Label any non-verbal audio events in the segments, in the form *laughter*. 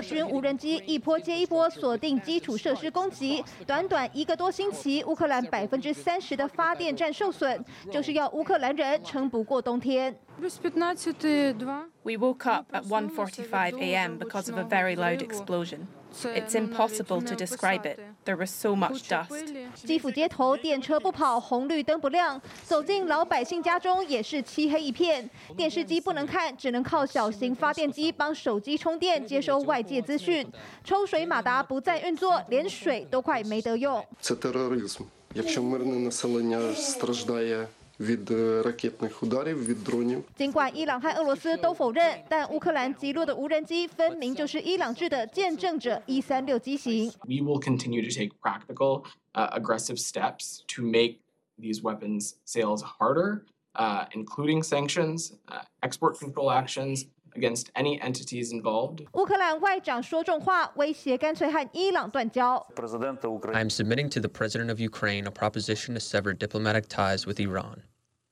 军无人机一波接一波锁定基础设施攻击，短短一个多星期，乌克兰百分之三十的发电站受损，就是要乌克兰人撑不过冬天。We woke up at 1:45 a.m. because of a very loud explosion. It's impossible to describe it. There was so much dust. 基辅街头电车不跑，红绿灯不亮，走进老百姓家中也是漆黑一片。电视机不能看，只能靠小型发电机帮手机充电，接收外界资讯。抽水马达不再运作，连水都快没得用。Це тероризм. Якщо мирне населення страждає від ракетних ударів, від дронів. 尽管伊朗和俄罗斯都否认，但乌克兰击落的无人机分明就是伊朗制的见证者一三六机型。 We will continue to take practical, uh, aggressive steps to make these weapons sales harder, uh, including sanctions, uh, export control actions against any entities involved. 乌克兰外长说重话，威胁干脆和伊朗断交。 I am submitting to the President of Ukraine a proposition to sever diplomatic ties with Iran.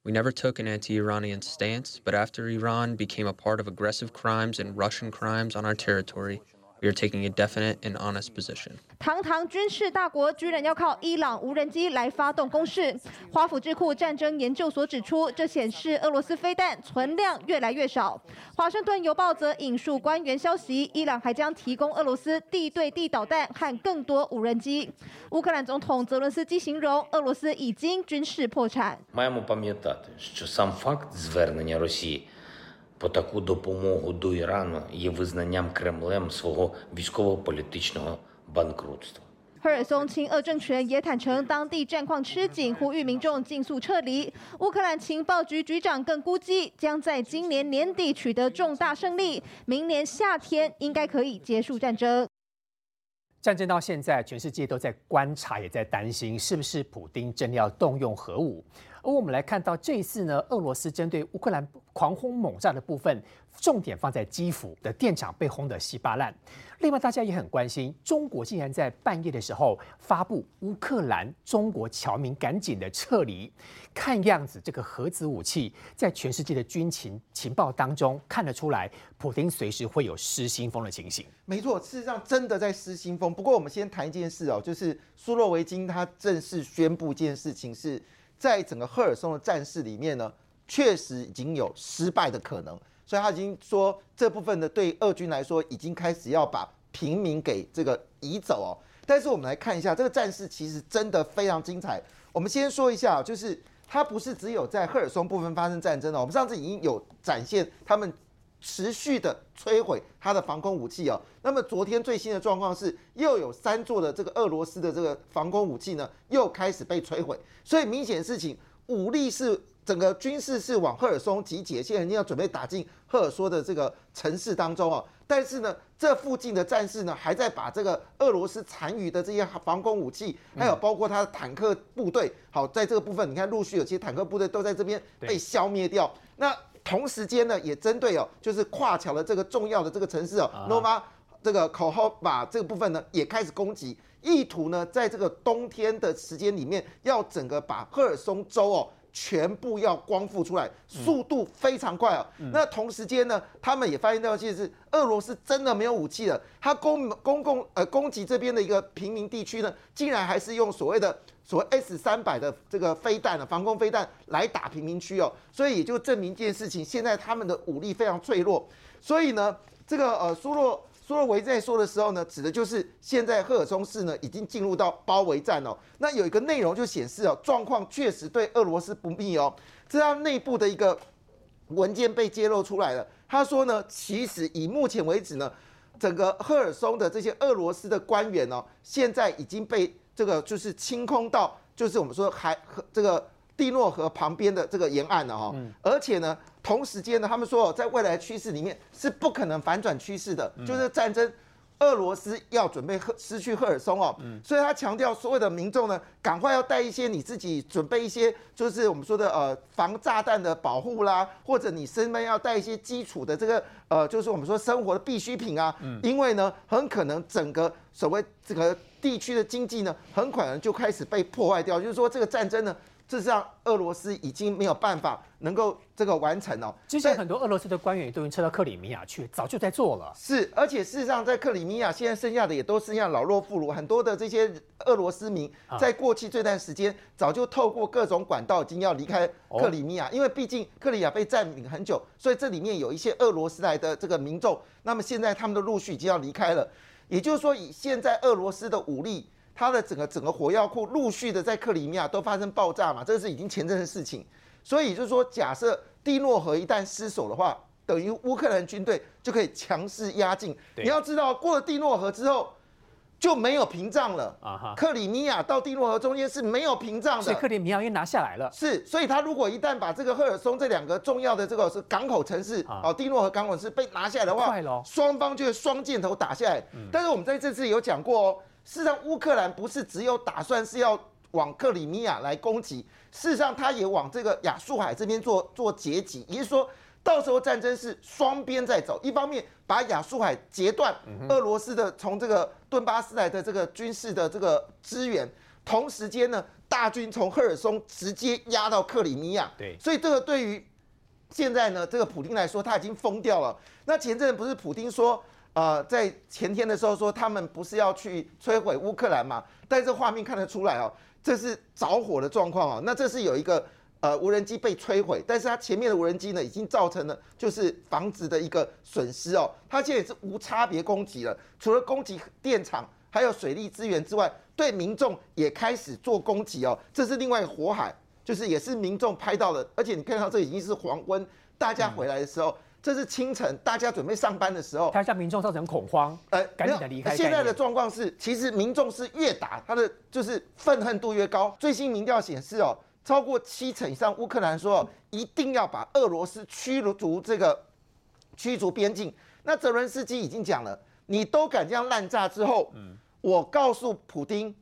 We never took an anti Iranian stance, but after Iran became a part of aggressive crimes and Russian crimes on our territory, we are taking a definite and honest position. 堂堂军事大国居然要靠伊朗无人机来发动攻势。华府智库战争研究所指出，这显示俄罗斯飞弹存量越来越少。华盛顿邮报则引述官员消息，伊朗还将提供俄罗斯地对地导弹和更多无人机。乌克兰总统泽伦斯基形容，俄罗斯已经军事破产。 Маємо пам'ятати, що сам факт звернення Росії по таку допомогу до Ірану є визнанням Кремлем свого військово-політичного банкрутства. 赫尔松亲俄政权也坦承当地战况吃紧，呼吁民众尽速撤离。乌克兰情报局局长更估计，将在今年年底取得重大胜利，明年夏天应该可以结束战争。战争到现在，全世界都在观察，也在担心是不是普丁真的要动用核武。 而我们来看到这一次呢，俄罗斯针对乌克兰狂轰猛炸的部分，重点放在基辅的电厂被轰得稀巴烂。另外，大家也很关心，中国竟然在半夜的时候发布乌克兰中国侨民赶紧的撤离。看样子，这个核子武器在全世界的军情情报当中看得出来，普京随时会有失心疯的情形。没错，事实上真的在失心疯。不过我们先谈一件事哦，就是苏洛维金他正式宣布一件事情，是在整个赫尔松的战事里面呢，确实已经有失败的可能，所以他已经说这部分的对俄军来说已经开始要把平民给这个移走哦。但是我们来看一下这个战事，其实真的非常精彩。我们先说一下，就是它不是只有在赫尔松部分发生战争哦，我们上次已经有展现他们持续的摧毁它的防空武器哦。那么昨天最新的状况是，又有三座的这个俄罗斯的这个防空武器呢，又开始被摧毁。所以明显事情，武力是整个军事是往赫尔松集结，现在已经要准备打进赫尔松的这个城市当中哦。但是呢，这附近的战士呢，还在把这个俄罗斯残余的这些防空武器，还有包括他的坦克部队，好，在这个部分，你看陆续有些坦克部队都在这边被消灭掉。那同时间呢，也针对哦，就是跨桥的这个重要的这个城市哦，Nova 这个口号把这个部分呢也开始攻击，意图呢在这个冬天的时间里面，要整个把赫尔松州哦。全部要光复出来，速度非常快哦。那同时间呢，他们也发现到，其实俄罗斯真的没有武器了。他攻公共呃攻击这边的一个平民地区呢，竟然还是用所谓的所谓 S 三百的这个飞弹的防空飞弹来打平民区哦。所以也就证明一件事情，现在他们的武力非常脆弱。所以呢，这个呃苏洛。苏洛维在说的时候呢，指的就是现在赫尔松市呢已经进入到包围战哦。那有一个内容就显示哦，状况确实对俄罗斯不利哦。这样内部的一个文件被揭露出来了。他说呢，其实以目前为止呢，整个赫尔松的这些俄罗斯的官员哦，现在已经被这个就是清空到，就是我们说海和这个蒂诺河旁边的这个沿岸了哈、哦。而且呢。同时间呢，他们说，在未来趋势里面是不可能反转趋势的，就是战争，俄罗斯要准备赫失去赫尔松哦，所以他强调所有的民众呢，赶快要带一些你自己准备一些，就是我们说的呃防炸弹的保护啦，或者你身边要带一些基础的这个呃，就是我们说生活的必需品啊，因为呢，很可能整个所谓这个地区的经济呢，很可能就开始被破坏掉，就是说这个战争呢。事实上俄罗斯已经没有办法能够这个完成哦。之前很多俄罗斯的官员都已经撤到克里米亚去，早就在做了。是，而且事实上，在克里米亚现在剩下的也都剩下老弱妇孺，很多的这些俄罗斯民，在过去这段时间早就透过各种管道已经要离开克里米亚，因为毕竟克里亚被占领很久，所以这里面有一些俄罗斯来的这个民众，那么现在他们的陆续已经要离开了。也就是说，以现在俄罗斯的武力。它的整个整个火药库陆续的在克里米亚都发生爆炸嘛，这个是已经前阵的事情，所以就是说，假设蒂诺河一旦失守的话，等于乌克兰军队就可以强势压境。你要知道，过了蒂诺河之后就没有屏障了啊哈，克里米亚到蒂诺河中间是没有屏障的，所以克里米亚又拿下来了。是，所以他如果一旦把这个赫尔松这两个重要的这个是港口城市哦，蒂诺河港口城市被拿下来的话，双方就会双箭头打下来。但是我们在这次有讲过哦。事实上，乌克兰不是只有打算是要往克里米亚来攻击，事实上，他也往这个亚速海这边做做截击，也就是说，到时候战争是双边在走，一方面把亚速海截断，俄罗斯的从这个顿巴斯来的这个军事的这个支援，同时间呢，大军从赫尔松直接压到克里米亚，对，所以这个对于现在呢，这个普京来说，他已经疯掉了。那前阵不是普京说？呃，在前天的时候说他们不是要去摧毁乌克兰嘛？但是画面看得出来哦，这是着火的状况哦。那这是有一个呃无人机被摧毁，但是它前面的无人机呢已经造成了就是房子的一个损失哦。它现在是无差别攻击了，除了攻击电厂还有水利资源之外，对民众也开始做攻击哦。这是另外一个火海，就是也是民众拍到的，而且你看到这已经是黄昏，大家回来的时候。这是清晨，大家准备上班的时候，他向民众造成恐慌，呃，赶紧的离开。现在的状况是，其实民众是越打他的就是愤恨度越高。最新民调显示哦，超过七成以上乌克兰说一定要把俄罗斯驱逐这个驱逐边境。那泽伦斯基已经讲了，你都敢这样滥炸之后，嗯，我告诉普京。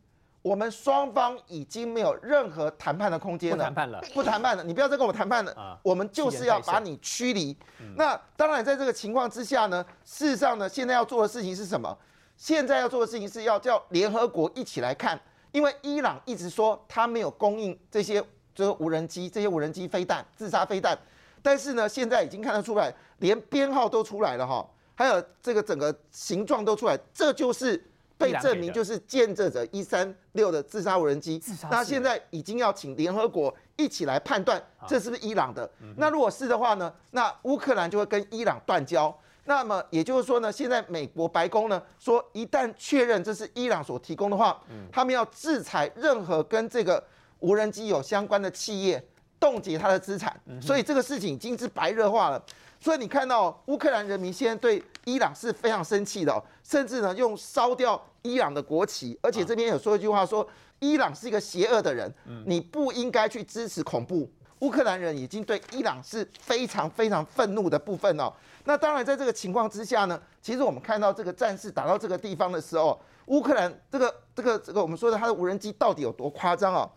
我们双方已经没有任何谈判的空间了，不谈判了，不谈判了，你不要再跟我谈判了啊！我们就是要把你驱离。那当然，在这个情况之下呢，事实上呢，现在要做的事情是什么？现在要做的事情是要叫联合国一起来看，因为伊朗一直说他没有供应这些这个无人机、这些无人机飞弹、自杀飞弹，但是呢，现在已经看得出来，连编号都出来了哈，还有这个整个形状都出来，这就是。被证明就是见证者一三六的自杀无人机，那现在已经要请联合国一起来判断这是不是伊朗的。那如果是的话呢，那乌克兰就会跟伊朗断交。那么也就是说呢，现在美国白宫呢说，一旦确认这是伊朗所提供的话，他们要制裁任何跟这个无人机有相关的企业，冻结他的资产。所以这个事情已经是白热化了。所以你看到乌克兰人民现在对伊朗是非常生气的，甚至呢用烧掉伊朗的国旗，而且这边有说一句话说，伊朗是一个邪恶的人，你不应该去支持恐怖。乌克兰人已经对伊朗是非常非常愤怒的部分哦。那当然在这个情况之下呢，其实我们看到这个战事打到这个地方的时候，乌克兰这个这个这个我们说的他的无人机到底有多夸张哦？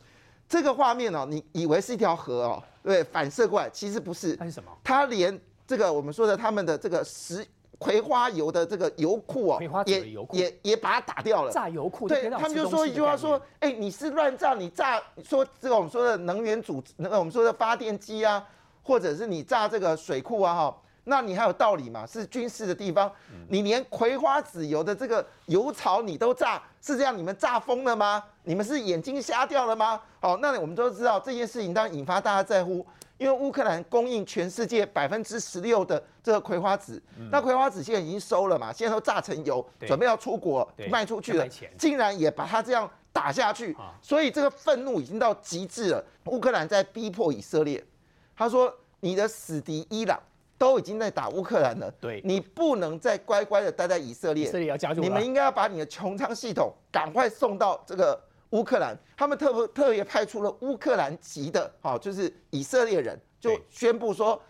这个画面哦，你以为是一条河哦，对，反射过来，其实不是，它是什么？它连这个我们说的他们的这个石葵花油的这个油库哦，也也也把它打掉了。炸油库，对他们就说一句话说，哎，你是乱炸，你炸说这个我们说的能源组，那个我们说的发电机啊，或者是你炸这个水库啊，哈，那你还有道理吗？是军事的地方，你连葵花籽油的这个油槽你都炸，是这样？你们炸疯了吗？你们是眼睛瞎掉了吗？好，那我们都知道这件事情当然引发大家在乎。因为乌克兰供应全世界百分之十六的这个葵花籽，那葵花籽现在已经收了嘛，现在都榨成油，准备要出国卖出去了，竟然也把它这样打下去，所以这个愤怒已经到极致了。乌克兰在逼迫以色列，他说：“你的死敌伊朗都已经在打乌克兰了，对。你不能再乖乖的待在以色列，以色列要加入，你们应该要把你的穹苍系统赶快送到这个。”乌克兰，他们特特别派出了乌克兰籍的，好，就是以色列人，就宣布说，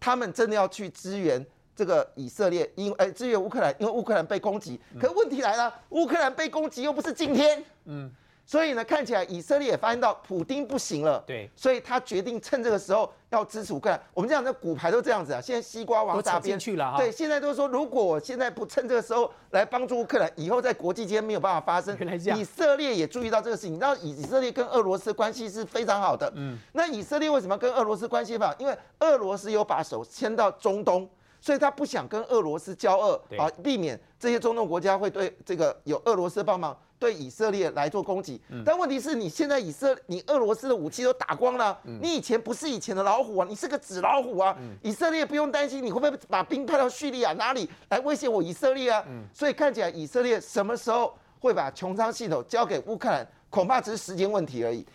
他们真的要去支援这个以色列，因哎支援乌克兰，因为乌克兰被攻击。可问题来了，乌克兰被攻击又不是今天，嗯，所以呢，看起来以色列也发现到普丁不行了，对，所以他决定趁这个时候要支持乌克兰。我们讲的股牌都这样子啊，现在西瓜往大边去了，对，现在都说如果我现在不趁这个时候来帮助乌克兰，以后在国际间没有办法发生。原来这样，以色列也注意到这个事情，你知道以色列跟俄罗斯关系是非常好的，嗯，那以色列为什么跟俄罗斯关系好？因为俄罗斯有把手牵到中东。所以他不想跟俄罗斯交恶啊，避免这些中东国家会对这个有俄罗斯帮忙对以色列来做攻击。但问题是你现在以色你俄罗斯的武器都打光了，你以前不是以前的老虎啊，你是个纸老虎啊。以色列不用担心你会不会把兵派到叙利亚哪里来威胁我以色列啊？所以看起来以色列什么时候会把穹苍系统交给乌克兰，恐怕只是时间问题而已。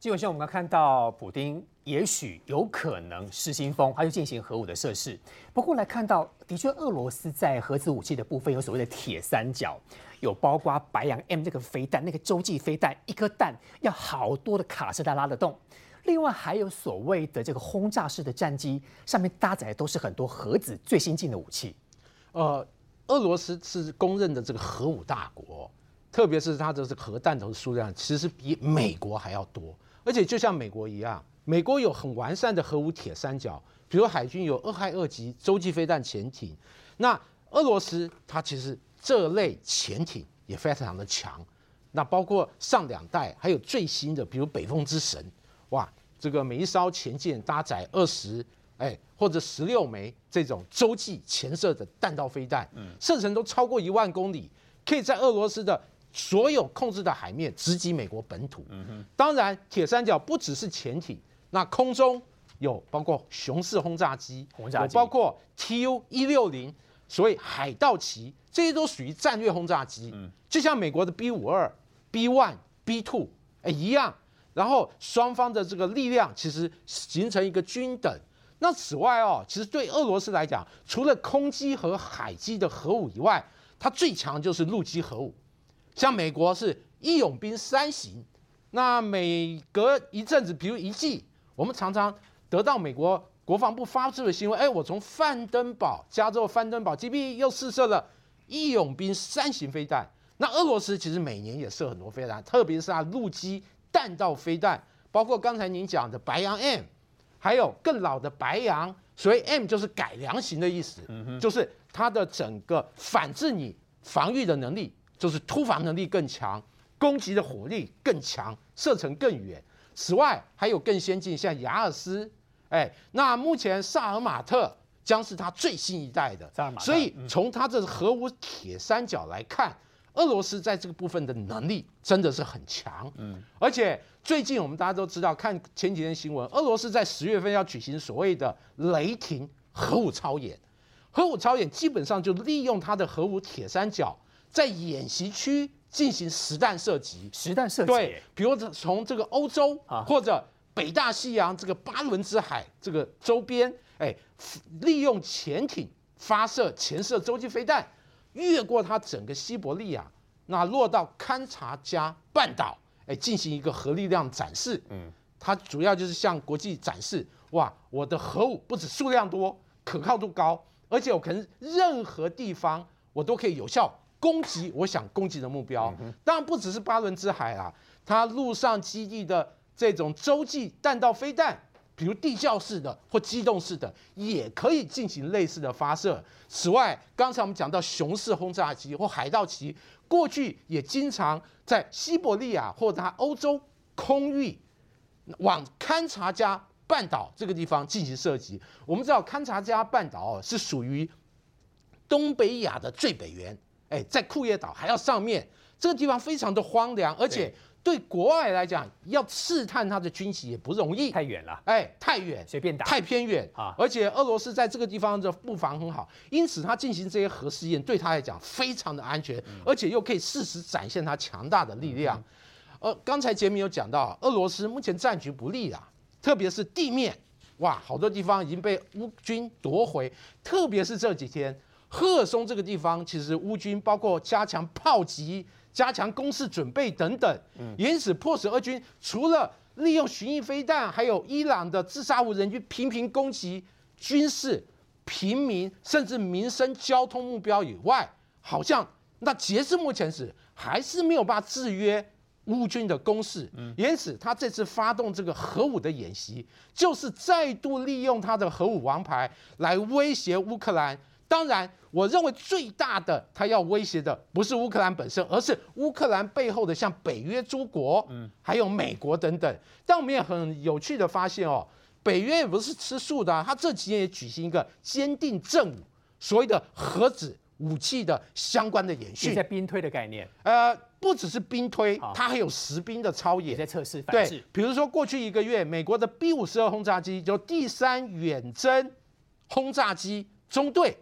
基本上我们看到普丁。也许有可能失心疯，他就进行核武的设试。不过来看到，的确，俄罗斯在核子武器的部分有所谓的铁三角，有包括白羊 M 这个飞弹，那个洲际飞弹，一颗弹要好多的卡车它拉得动。另外还有所谓的这个轰炸式的战机，上面搭载的都是很多核子最先进的武器。呃，俄罗斯是公认的这个核武大国，特别是它的这核弹头的数量，其实比美国还要多，而且就像美国一样。美国有很完善的核武铁三角，比如海军有俄亥俄级洲际飞弹潜艇。那俄罗斯它其实这类潜艇也非常的强。那包括上两代，还有最新的，比如北风之神，哇，这个每一艘潜舰搭载二十哎或者十六枚这种洲际潜射的弹道飞弹，射程都超过一万公里，可以在俄罗斯的。所有控制的海面直击美国本土。当然，铁三角不只是潜艇。那空中有包括熊式轰炸机，有包括 Tu 一六零，所以海盗旗这些都属于战略轰炸机，就像美国的 B 五二、B one、B two 哎一样。然后双方的这个力量其实形成一个均等。那此外哦，其实对俄罗斯来讲，除了空基和海基的核武以外，它最强就是陆基核武。像美国是义勇兵三型，那每隔一阵子，比如一季。我们常常得到美国国防部发出的新闻，哎，我从范登堡，加州范登堡基地又试射了义勇兵三型飞弹。那俄罗斯其实每年也射很多飞弹，特别是它陆基弹道飞弹，包括刚才您讲的白羊 M，还有更老的白羊，所以 M 就是改良型的意思，就是它的整个反制你防御的能力，就是突防能力更强，攻击的火力更强，射程更远。此外，还有更先进，像雅尔斯，哎，那目前萨尔马特将是它最新一代的。萨尔马特。所以从它这核武铁三角来看，俄罗斯在这个部分的能力真的是很强。嗯。而且最近我们大家都知道，看前几天新闻，俄罗斯在十月份要举行所谓的雷霆核武操演。核武操演基本上就利用它的核武铁三角在演习区。进行实弹射击，实弹射击，对，比如从这个欧洲啊或者北大西洋这个巴伦支海这个周边，哎，利用潜艇发射潜射洲际飞弹，越过它整个西伯利亚，那落到勘察加半岛，哎，进行一个核力量展示。嗯，它主要就是向国际展示，哇，我的核武不止数量多，可靠度高，而且我可能任何地方我都可以有效。攻击我想攻击的目标，当然不只是巴伦支海啊，它陆上基地的这种洲际弹道飞弹，比如地窖式的或机动式的，也可以进行类似的发射。此外，刚才我们讲到熊式轰炸机或海盗旗，过去也经常在西伯利亚或者它欧洲空域往勘察加半岛这个地方进行射击。我们知道勘察加半岛是属于东北亚的最北缘。哎，在库页岛还要上面，这个地方非常的荒凉，而且对国外来讲，要试探他的军旗也不容易，太远了。哎，太远，随便打，太偏远啊！而且俄罗斯在这个地方的布防很好，因此他进行这些核试验对他来讲非常的安全，而且又可以适时展现他强大的力量。呃，刚才杰明有讲到，俄罗斯目前战局不利啊，特别是地面，哇，好多地方已经被乌军夺回，特别是这几天。赫松这个地方，其实乌军包括加强炮击、加强攻势准备等等，因此迫使俄军除了利用巡弋飞弹，还有伊朗的自杀无人机频频攻击军事、平民甚至民生交通目标以外，好像那截至目前是还是没有办法制约乌军的攻势，因此他这次发动这个核武的演习，就是再度利用他的核武王牌来威胁乌克兰。当然，我认为最大的他要威胁的不是乌克兰本身，而是乌克兰背后的像北约诸国，嗯，还有美国等等。但我们也很有趣的发现哦，北约也不是吃素的，他这几年也举行一个坚定正午，所谓的核子武器的相关的演训，在兵推的概念，呃。不只是兵推，它还有实兵的操演，在测试。对，比如说过去一个月，美国的 B 五十二轰炸机就第三远征轰炸机中队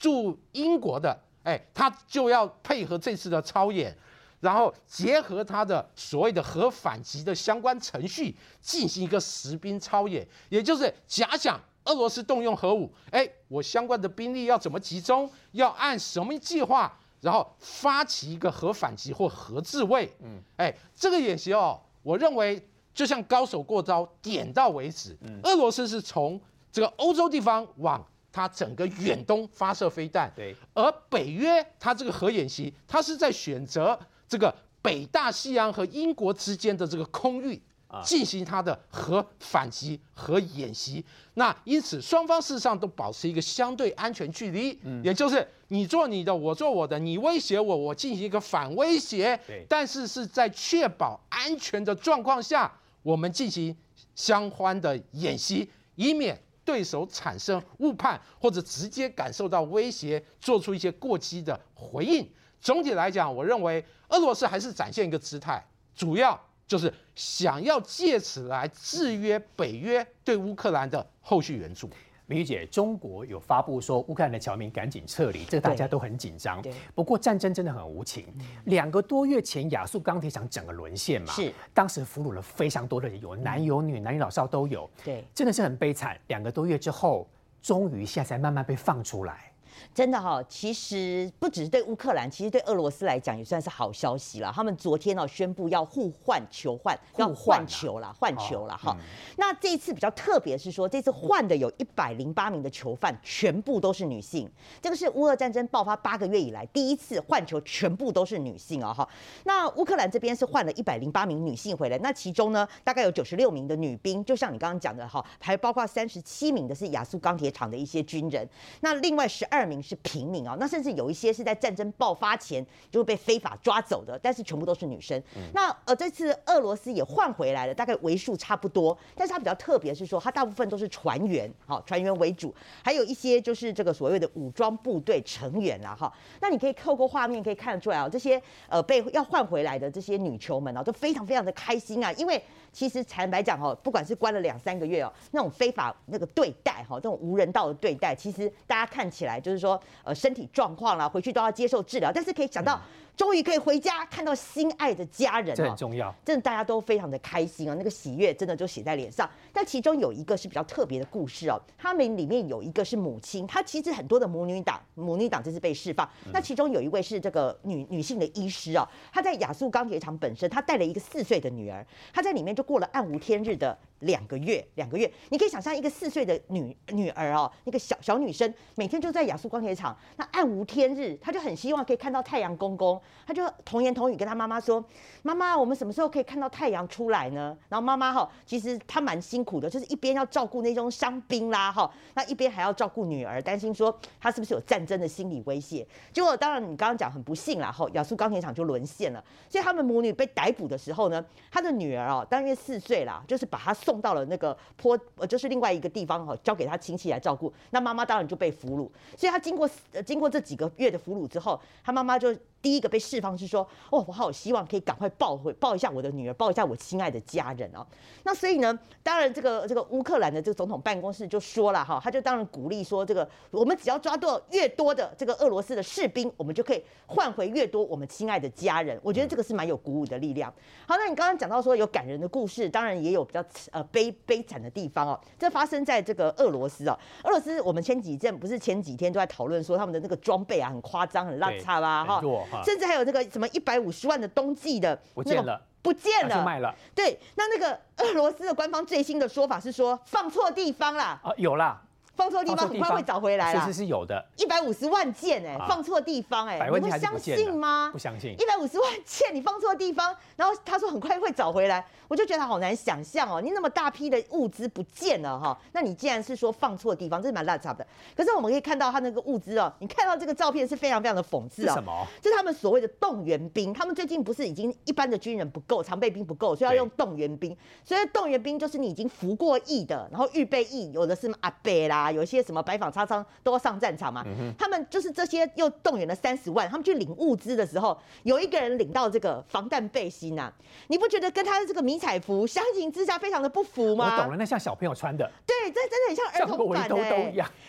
驻英国的，哎，他就要配合这次的操演，然后结合他的所谓的核反击的相关程序，进行一个实兵操演，也就是假想俄罗斯动用核武，哎，我相关的兵力要怎么集中，要按什么计划？然后发起一个核反击或核自卫，嗯，哎，这个演习哦，我认为就像高手过招，点到为止。俄罗斯是从这个欧洲地方往它整个远东发射飞弹，对，而北约它这个核演习，它是在选择这个北大西洋和英国之间的这个空域。进行它的核反击核演习，那因此双方事实上都保持一个相对安全距离，嗯，也就是你做你的，我做我的，你威胁我，我进行一个反威胁，对，但是是在确保安全的状况下，我们进行相关的演习，以免对手产生误判或者直接感受到威胁，做出一些过激的回应。总体来讲，我认为俄罗斯还是展现一个姿态，主要。就是想要借此来制约北约对乌克兰的后续援助。明玉姐，中国有发布说乌克兰的侨民赶紧撤离，这个大家都很紧张。不过战争真的很无情，两个多月前亚速钢铁厂整个沦陷嘛，是当时俘虏了非常多的人，有男有女，男女老少都有。对，真的是很悲惨。两个多月之后，终于现在才慢慢被放出来。真的哈，其实不只是对乌克兰，其实对俄罗斯来讲也算是好消息了。他们昨天哦宣布要互换球换，要换球了，换球了哈。那这一次比较特别是说，这次换的有一百零八名的囚犯，全部都是女性。这个是乌俄战争爆发八个月以来第一次换球，全部都是女性哦哈。那乌克兰这边是换了一百零八名女性回来，那其中呢大概有九十六名的女兵，就像你刚刚讲的哈，还包括三十七名的是亚速钢铁厂的一些军人。那另外十二。名是平民啊，那甚至有一些是在战争爆发前就会被非法抓走的，但是全部都是女生。那呃，这次俄罗斯也换回来了，大概为数差不多，但是它比较特别是说，它大部分都是船员，好船员为主，还有一些就是这个所谓的武装部队成员啦，哈。那你可以透过画面可以看得出来啊，这些呃被要换回来的这些女囚们啊，都非常非常的开心啊，因为。其实坦白讲哦，不管是关了两三个月哦，那种非法那个对待哈，这种无人道的对待，其实大家看起来就是说，呃，身体状况啦，回去都要接受治疗，但是可以想到。终于可以回家看到心爱的家人，这很重要，真的大家都非常的开心啊，那个喜悦真的就写在脸上。但其中有一个是比较特别的故事哦，他们里面有一个是母亲，她其实很多的母女党，母女党这次被释放。那其中有一位是这个女女性的医师哦，她在亚速钢铁厂本身，她带了一个四岁的女儿，她在里面就过了暗无天日的。两个月，两个月，你可以想象一个四岁的女女儿哦，那个小小女生，每天就在亚速钢铁厂，那暗无天日，她就很希望可以看到太阳公公，她就童言童语跟她妈妈说：“妈妈，我们什么时候可以看到太阳出来呢？”然后妈妈哈，其实她蛮辛苦的，就是一边要照顾那种伤兵啦哈，那一边还要照顾女儿，担心说她是不是有战争的心理威胁。结果当然你刚刚讲很不幸啦，哈，亚速钢铁厂就沦陷了。所以他们母女被逮捕的时候呢，她的女儿哦，大约四岁啦，就是把她。送送到了那个坡，呃，就是另外一个地方哈，交给他亲戚来照顾。那妈妈当然就被俘虏，所以他经过呃经过这几个月的俘虏之后，他妈妈就。第一个被释放是说，哦，我好希望可以赶快抱回抱一下我的女儿，抱一下我亲爱的家人哦。那所以呢，当然这个这个乌克兰的这个总统办公室就说了哈，他就当然鼓励说，这个我们只要抓到越多的这个俄罗斯的士兵，我们就可以换回越多我们亲爱的家人。我觉得这个是蛮有鼓舞的力量。好，那你刚刚讲到说有感人的故事，当然也有比较呃悲悲惨的地方哦。这发生在这个俄罗斯哦，俄罗斯我们前几阵不是前几天都在讨论说他们的那个装备啊很夸张很邋遢啦哈。甚至还有那个什么一百五十万的冬季的不见了，不见了，卖了。对，那那个俄罗斯的官方最新的说法是说放错地方啦。啊，有啦，放错地方很快会找回来啦。其实是有的，一百五十万件哎，放错地方哎，你会相信吗？不相信。一百五十万件你放错地方，然后他说很快会找回来，我就觉得好难想象哦。你那么大批的物资不见了哈，那你既然是说放错地方，这是蛮烂差的。可是我们可以看到他那个物资哦，你看到这个照片是非常非常的讽刺啊。什么？就是他们所谓的动员兵，他们最近不是已经一般的军人不够，常备兵不够，所以要用动员兵。所以动员兵就是你已经服过役的，然后预备役，有的是阿伯啦，有一些什么白纺。擦伤都要上战场嘛？他们就是这些又动员了三十万，他们去领物资的时候，有一个人领到这个防弹背心呐，你不觉得跟他的这个迷彩服相形之下非常的不符吗？我懂了，那像小朋友穿的，对，这真的很像儿童版的。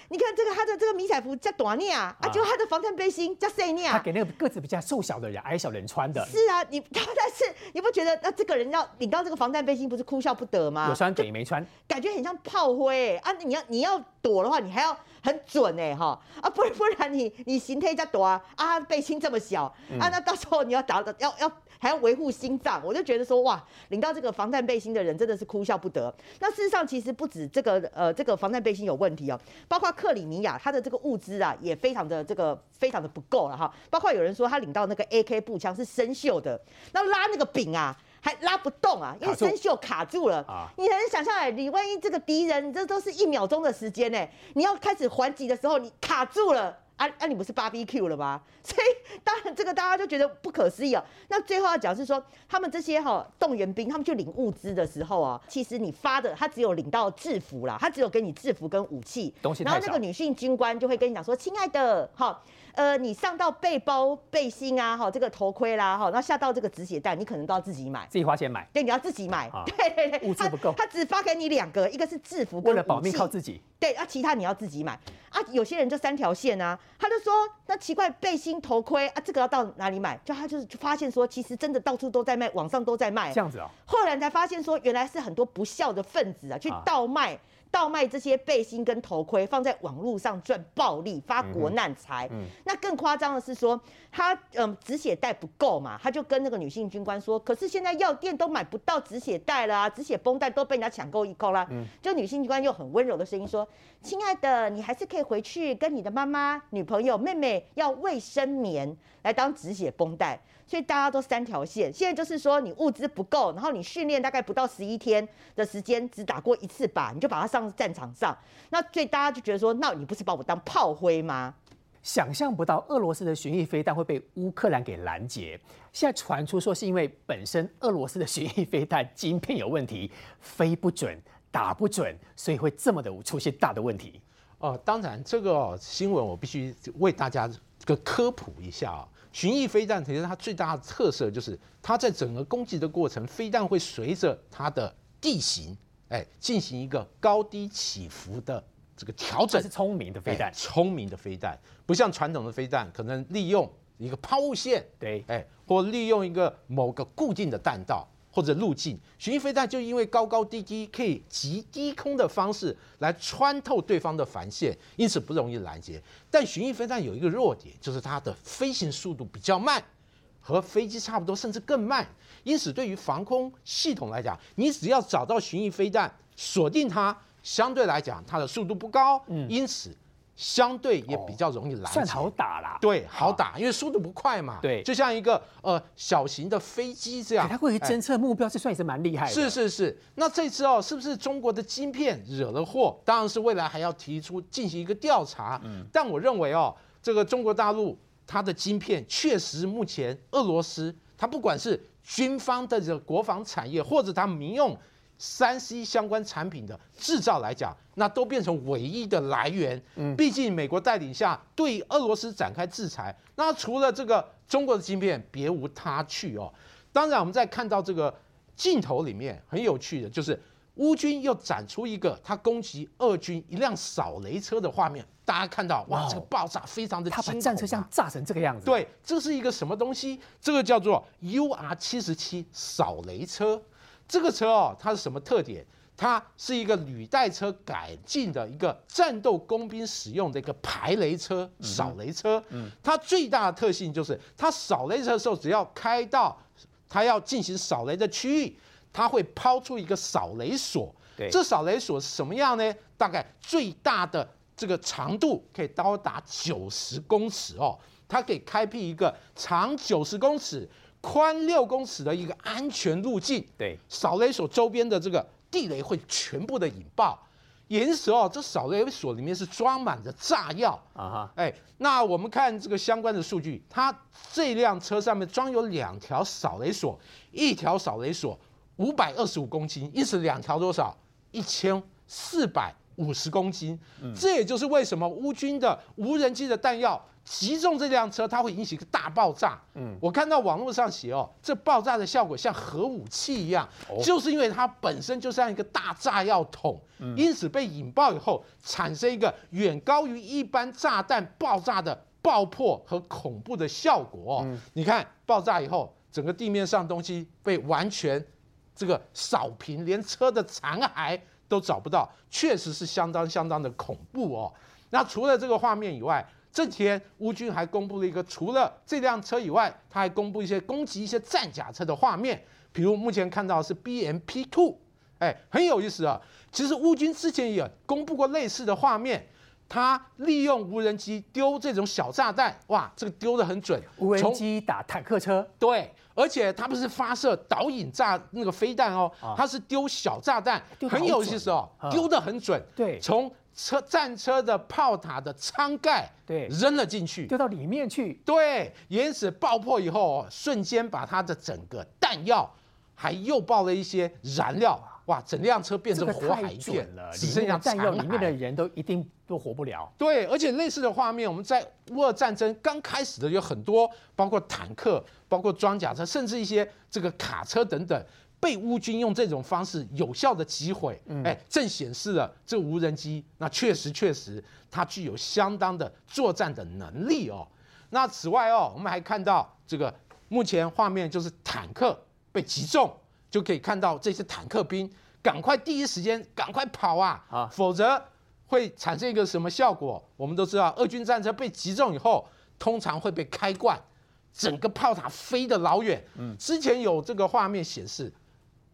你看这个他的这个迷彩服叫短尼啊，啊，就他的防弹背心叫塞尼啊，他给那个个子比较瘦小的人、矮小人穿的。是啊，你 *laughs* 但是你不觉得那这个人要领到这个防弹背心，不是哭笑不得吗？有穿给没穿，感觉很像炮灰啊！你要你要躲的话，你还要。很准哎哈啊，不然 *laughs* 不然你你形态在躲啊啊背心这么小啊，那到时候你要打的 *laughs* 要要还要维护心脏，我就觉得说哇，领到这个防弹背心的人真的是哭笑不得。那事实上其实不止这个呃这个防弹背心有问题哦，包括克里米亚它的这个物资啊也非常的这个非常的不够了哈，包括有人说他领到那个 AK 步枪是生锈的，那拉那个柄啊。还拉不动啊，因为生锈卡住了。你很想象哎，你万一这个敌人，这都是一秒钟的时间呢，你要开始还击的时候，你卡住了，啊啊，你不是 BBQ 了吗？*laughs* 所以当然这个大家就觉得不可思议啊。那最后要讲是说，他们这些哈动员兵，他们去领物资的时候啊，其实你发的他只有领到制服啦，他只有给你制服跟武器，然后那个女性军官就会跟你讲说，亲爱的，哈。呃，你上到背包、背心啊，哈，这个头盔啦，哈，那下到这个止血带，你可能都要自己买，自己花钱买。对，你要自己买。对对对，物资不够，他只发给你两个，一个是制服，为了保命靠自己。对，啊，其他你要自己买。啊，有些人就三条线啊，他就说，那奇怪，背心、头盔啊，这个要到哪里买？就他就是发现说，其实真的到处都在卖，网上都在卖。这样子啊。后来才发现说，原来是很多不孝的分子啊，去倒卖。倒卖这些背心跟头盔，放在网络上赚暴利，发国难财。那更夸张的是说，他嗯止血带不够嘛，他就跟那个女性军官说，可是现在药店都买不到止血带了啊，止血绷带都被人家抢购一空啦。就女性军官又很温柔的声音说：“亲爱的，你还是可以回去跟你的妈妈、女朋友、妹妹要卫生棉来当止血绷带。”所以大家都三条线，现在就是说你物资不够，然后你训练大概不到十一天的时间，只打过一次靶，你就把它上战场上。那所以大家就觉得说，那你不是把我当炮灰吗？想象不到俄罗斯的巡弋飞弹会被乌克兰给拦截。现在传出说是因为本身俄罗斯的巡弋飞弹晶片有问题，飞不准、打不准，所以会这么的出现大的问题。哦，当然这个新闻我必须为大家个科普一下啊。巡弋飞弹其实它最大的特色就是，它在整个攻击的过程，飞弹会随着它的地形，哎，进行一个高低起伏的这个调整。是聪明的飞弹，聪明的飞弹，不像传统的飞弹，可能利用一个抛物线，对，哎，或利用一个某个固定的弹道。或者路径，巡弋飞弹就因为高高低低，可以极低空的方式来穿透对方的防线，因此不容易拦截。但巡弋飞弹有一个弱点，就是它的飞行速度比较慢，和飞机差不多，甚至更慢。因此，对于防空系统来讲，你只要找到巡弋飞弹，锁定它，相对来讲它的速度不高，因此。相对也比较容易拦算好打啦。对，好打，因为速度不快嘛。对，就像一个呃小型的飞机这样。它会侦测目标，这算也是蛮厉害的。是是是，那这次哦，是不是中国的晶片惹了祸？当然是未来还要提出进行一个调查。嗯，但我认为哦，这个中国大陆它的晶片确实目前俄罗斯它不管是军方的这个国防产业，或者它民用。三 C 相关产品的制造来讲，那都变成唯一的来源。嗯，毕竟美国带领下对俄罗斯展开制裁，那除了这个中国的芯片，别无他去哦。当然，我们在看到这个镜头里面很有趣的，就是乌军又展出一个他攻击俄军一辆扫雷车的画面。大家看到哇，这个爆炸非常的他把战车像炸成这个样子。对，这是一个什么东西？这个叫做 UR 七十七扫雷车。这个车哦，它是什么特点？它是一个履带车改进的一个战斗工兵使用的一个排雷车、扫雷车。嗯，它最大的特性就是，它扫雷车的时候，只要开到它要进行扫雷的区域，它会抛出一个扫雷索。对，这扫雷索是什么样呢？大概最大的这个长度可以高达九十公尺哦，它可以开辟一个长九十公尺、宽六公尺的一个安全路径。对，扫雷所周边的这个地雷会全部的引爆。岩石哦，这扫雷所里面是装满着炸药啊哈！哎，那我们看这个相关的数据，它这辆车上面装有两条扫雷索，一条扫雷索五百二十五公斤，因此两条多少？一千四百五十公斤。嗯这也就是为什么乌军的无人机的弹药。击中这辆车，它会引起一个大爆炸。嗯，我看到网络上写哦，这爆炸的效果像核武器一样，就是因为它本身就像一个大炸药桶，因此被引爆以后，产生一个远高于一般炸弹爆炸的爆破和恐怖的效果。你看，爆炸以后，整个地面上东西被完全这个扫平，连车的残骸都找不到，确实是相当相当的恐怖哦。那除了这个画面以外，这几天，乌军还公布了一个，除了这辆车以外，他还公布一些攻击一些战甲车的画面。比如目前看到是 BMP Two，哎，很有意思啊。其实乌军之前也公布过类似的画面，他利用无人机丢这种小炸弹，哇，这个丢的很准。无人机打坦克车，对，而且它不是发射导引炸那个飞弹哦，它是丢小炸弹，很有意思哦，丢的很准。对，从车战车的炮塔的舱盖，对，扔了进去，丢到里面去，对，原始爆破以后，瞬间把它的整个弹药，还又爆了一些燃料，哇，整辆车变成火海一片了，只剩下弹药，里面的人都一定都活不了。对，而且类似的画面，我们在乌俄战争刚开始的有很多，包括坦克，包括装甲车，甚至一些这个卡车等等。被乌军用这种方式有效的击毁，哎，正显示了这无人机那确实确实它具有相当的作战的能力哦。那此外哦，我们还看到这个目前画面就是坦克被击中，就可以看到这些坦克兵赶快第一时间赶快跑啊啊，否则会产生一个什么效果？我们都知道，俄军战车被击中以后，通常会被开罐，整个炮塔飞得老远。嗯，之前有这个画面显示。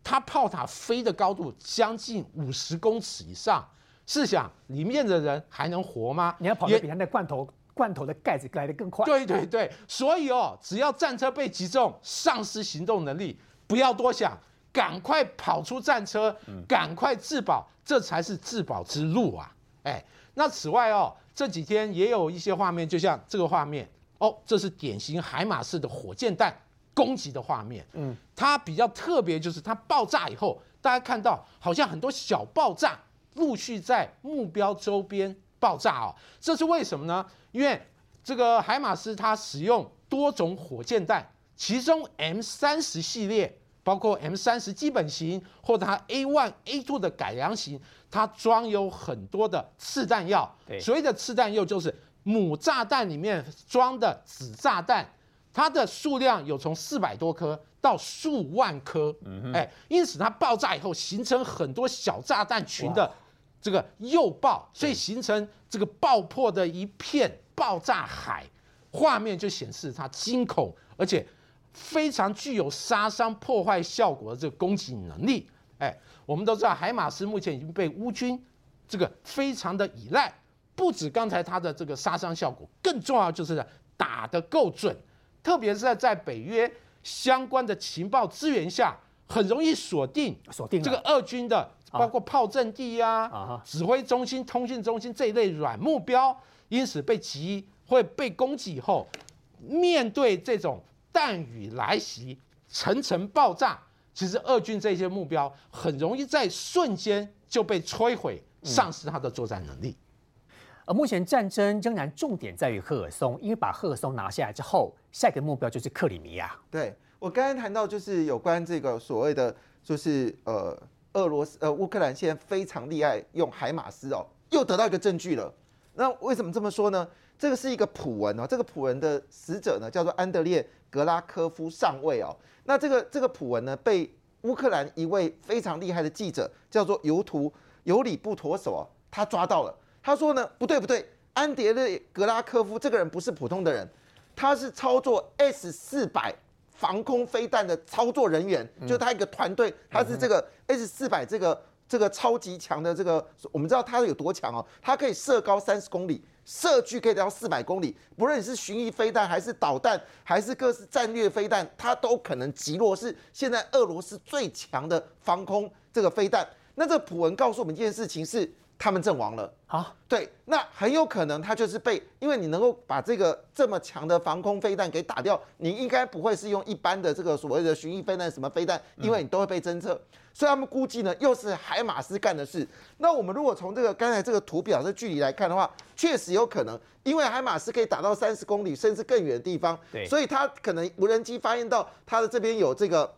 它炮塔飞的高度将近五十公尺以上，试想里面的人还能活吗？你要跑得比他那罐头罐头的盖子来得更快。对对对，所以哦，只要战车被击中，丧失行动能力，不要多想，赶快跑出战车，赶快自保，这才是自保之路啊！哎，那此外哦，这几天也有一些画面，就像这个画面哦，这是典型海马式的火箭弹。攻击的画面，嗯，它比较特别，就是它爆炸以后，大家看到好像很多小爆炸陆续在目标周边爆炸哦，这是为什么呢？因为这个海马斯它使用多种火箭弹，其中 M 三十系列，包括 M 三十基本型或者它 A one A two 的改良型，它装有很多的次弹药。所谓的次弹药就是母炸弹里面装的子炸弹。它的数量有从四百多颗到数万颗，哎，因此它爆炸以后形成很多小炸弹群的这个诱爆，所以形成这个爆破的一片爆炸海，画面就显示它惊恐而且非常具有杀伤破坏效果的这个攻击能力。哎，我们都知道海马斯目前已经被乌军这个非常的依赖，不止刚才它的这个杀伤效果，更重要就是打得够准。特别是在在北约相关的情报资源下，很容易锁定锁定这个俄军的，包括炮阵地呀、指挥中心、通讯中心这一类软目标，因此被击会被攻击以后，面对这种弹雨来袭、层层爆炸，其实俄军这些目标很容易在瞬间就被摧毁，丧失它的作战能力。而目前战争仍然重点在于赫尔松，因为把赫尔松拿下来之后，下一个目标就是克里米亚。对我刚刚谈到，就是有关这个所谓的，就是呃，俄罗斯呃乌克兰现在非常厉害，用海马斯哦，又得到一个证据了。那为什么这么说呢？这个是一个普文哦，这个普文的死者呢叫做安德烈格拉科夫上尉哦。那这个这个普文呢，被乌克兰一位非常厉害的记者叫做尤图尤里布陀手哦，他抓到了。他说呢，不对不对，安德烈格拉科夫这个人不是普通的人，他是操作 S 四百防空飞弹的操作人员，就他一个团队，他是这个 S 四百这个这个超级强的这个，我们知道它有多强哦，它可以射高三十公里，射距可以到四百公里，不论你是巡弋飞弹还是导弹，还是各式战略飞弹，它都可能击落，是现在俄罗斯最强的防空这个飞弹。那这普文告诉我们一件事情是。他们阵亡了啊！对，那很有可能他就是被，因为你能够把这个这么强的防空飞弹给打掉，你应该不会是用一般的这个所谓的巡弋飞弹什么飞弹，因为你都会被侦测，所以他们估计呢，又是海马斯干的事。那我们如果从这个刚才这个图表的距离来看的话，确实有可能，因为海马斯可以打到三十公里甚至更远的地方，对，所以它可能无人机发现到它的这边有这个。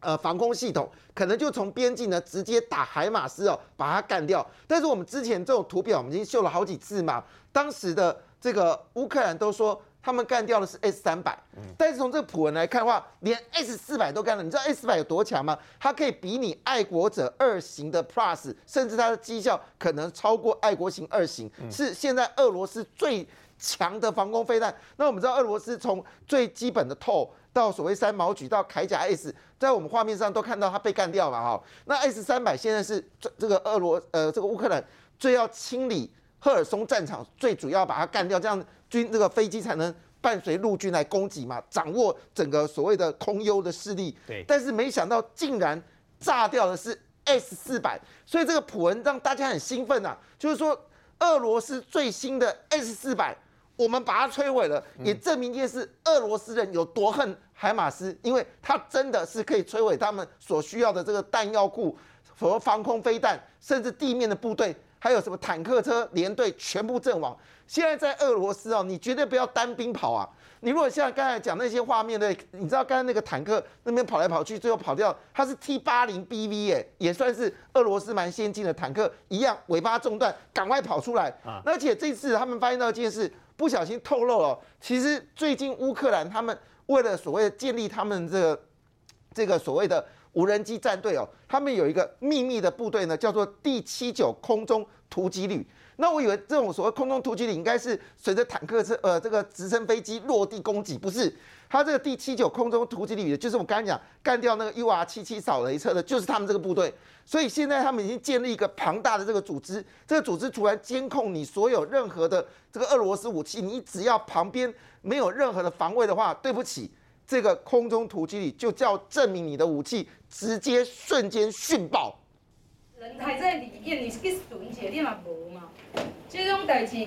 呃，防空系统可能就从边境呢直接打海马斯哦，把它干掉。但是我们之前这种图表我们已经秀了好几次嘛，当时的这个乌克兰都说他们干掉的是 S 三百，但是从这个普文来看的话，连 S 四百都干了。你知道 S 四百有多强吗？它可以比拟爱国者二型的 Plus，甚至它的绩效可能超过爱国型二型，是现在俄罗斯最强的防空飞弹。那我们知道俄罗斯从最基本的透。到所谓三毛举到铠甲 S，在我们画面上都看到它被干掉了，哈。那 S 三百现在是这这个俄罗呃这个乌克兰最要清理赫尔松战场，最主要把它干掉，这样军这个飞机才能伴随陆军来攻击嘛，掌握整个所谓的空优的势力。对。但是没想到竟然炸掉的是 S 四百，所以这个普文让大家很兴奋呐，就是说俄罗斯最新的 S 四百。我们把它摧毁了，也证明一件事：俄罗斯人有多恨海马斯，因为他真的是可以摧毁他们所需要的这个弹药库，和防空飞弹，甚至地面的部队，还有什么坦克车连队全部阵亡。现在在俄罗斯哦，你绝对不要单兵跑啊！你如果像刚才讲那些画面的，你知道刚才那个坦克那边跑来跑去，最后跑掉，它是 T 八零 BV 哎，也算是俄罗斯蛮先进的坦克，一样尾巴中断，赶快跑出来。而且这次他们发现到一件事。不小心透露了，其实最近乌克兰他们为了所谓的建立他们这个这个所谓的无人机战队哦，他们有一个秘密的部队呢，叫做第七九空中突击旅。那我以为这种所谓空中突击旅应该是随着坦克车呃这个直升飞机落地攻击，不是。他这个第七九空中突击旅，就是我刚才讲干掉那个 U R 七七扫雷车的，就是他们这个部队。所以现在他们已经建立一个庞大的这个组织，这个组织突然监控你所有任何的这个俄罗斯武器，你只要旁边没有任何的防卫的话，对不起，这个空中突击里就叫证明你的武器直接瞬间殉爆。人还在里面，你去损者你嘛无嘛？这种代志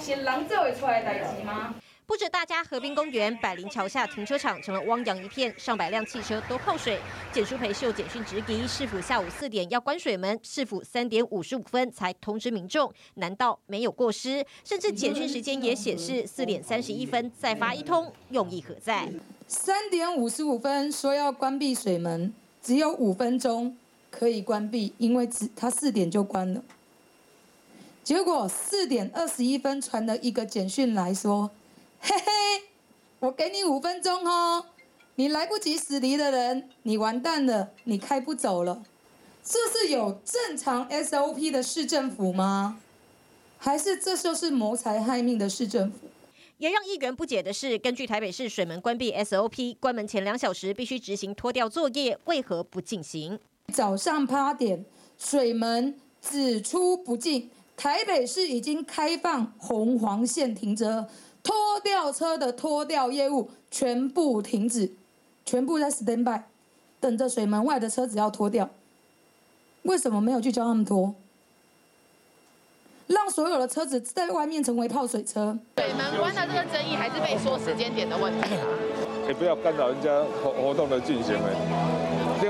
是人做会出来代志吗？不止大家河滨公园、百灵桥下停车场成了汪洋一片，上百辆汽车都泡水。简书培秀简讯直击，市府下午四点要关水门，市府三点五十五分才通知民众，难道没有过失？甚至简讯时间也显示四点三十一分再发一通，用意何在？三点五十五分说要关闭水门，只有五分钟可以关闭，因为只他四点就关了。结果四点二十一分传了一个简讯来说。嘿嘿，我给你五分钟哦，你来不及驶离的人，你完蛋了，你开不走了。这是有正常 SOP 的市政府吗？还是这就是谋财害命的市政府？也让议员不解的是，根据台北市水门关闭 SOP，关门前两小时必须执行脱掉作业，为何不进行？早上八点，水门只出不进，台北市已经开放红黄线停车。拖吊车的拖吊业务全部停止，全部在 stand by，等着水门外的车子要拖掉。为什么没有去教他们拖？让所有的车子在外面成为泡水车？水门关的这个争议还是被说时间点的问题啊？也不要干扰人家活活动的进行了。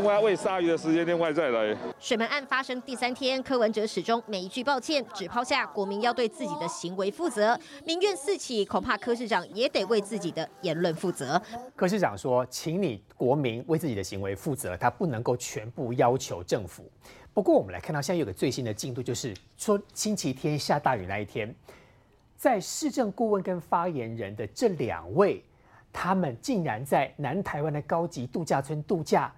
另外喂鲨鱼的时间，另外再来。水门案发生第三天，柯文哲始终每一句抱歉，只抛下国民要对自己的行为负责。民怨四起，恐怕柯市长也得为自己的言论负责。柯市长说：“请你国民为自己的行为负责，他不能够全部要求政府。”不过，我们来看到现在有个最新的进度，就是说星期天下大雨那一天，在市政顾问跟发言人的这两位，他们竟然在南台湾的高级度假村度假。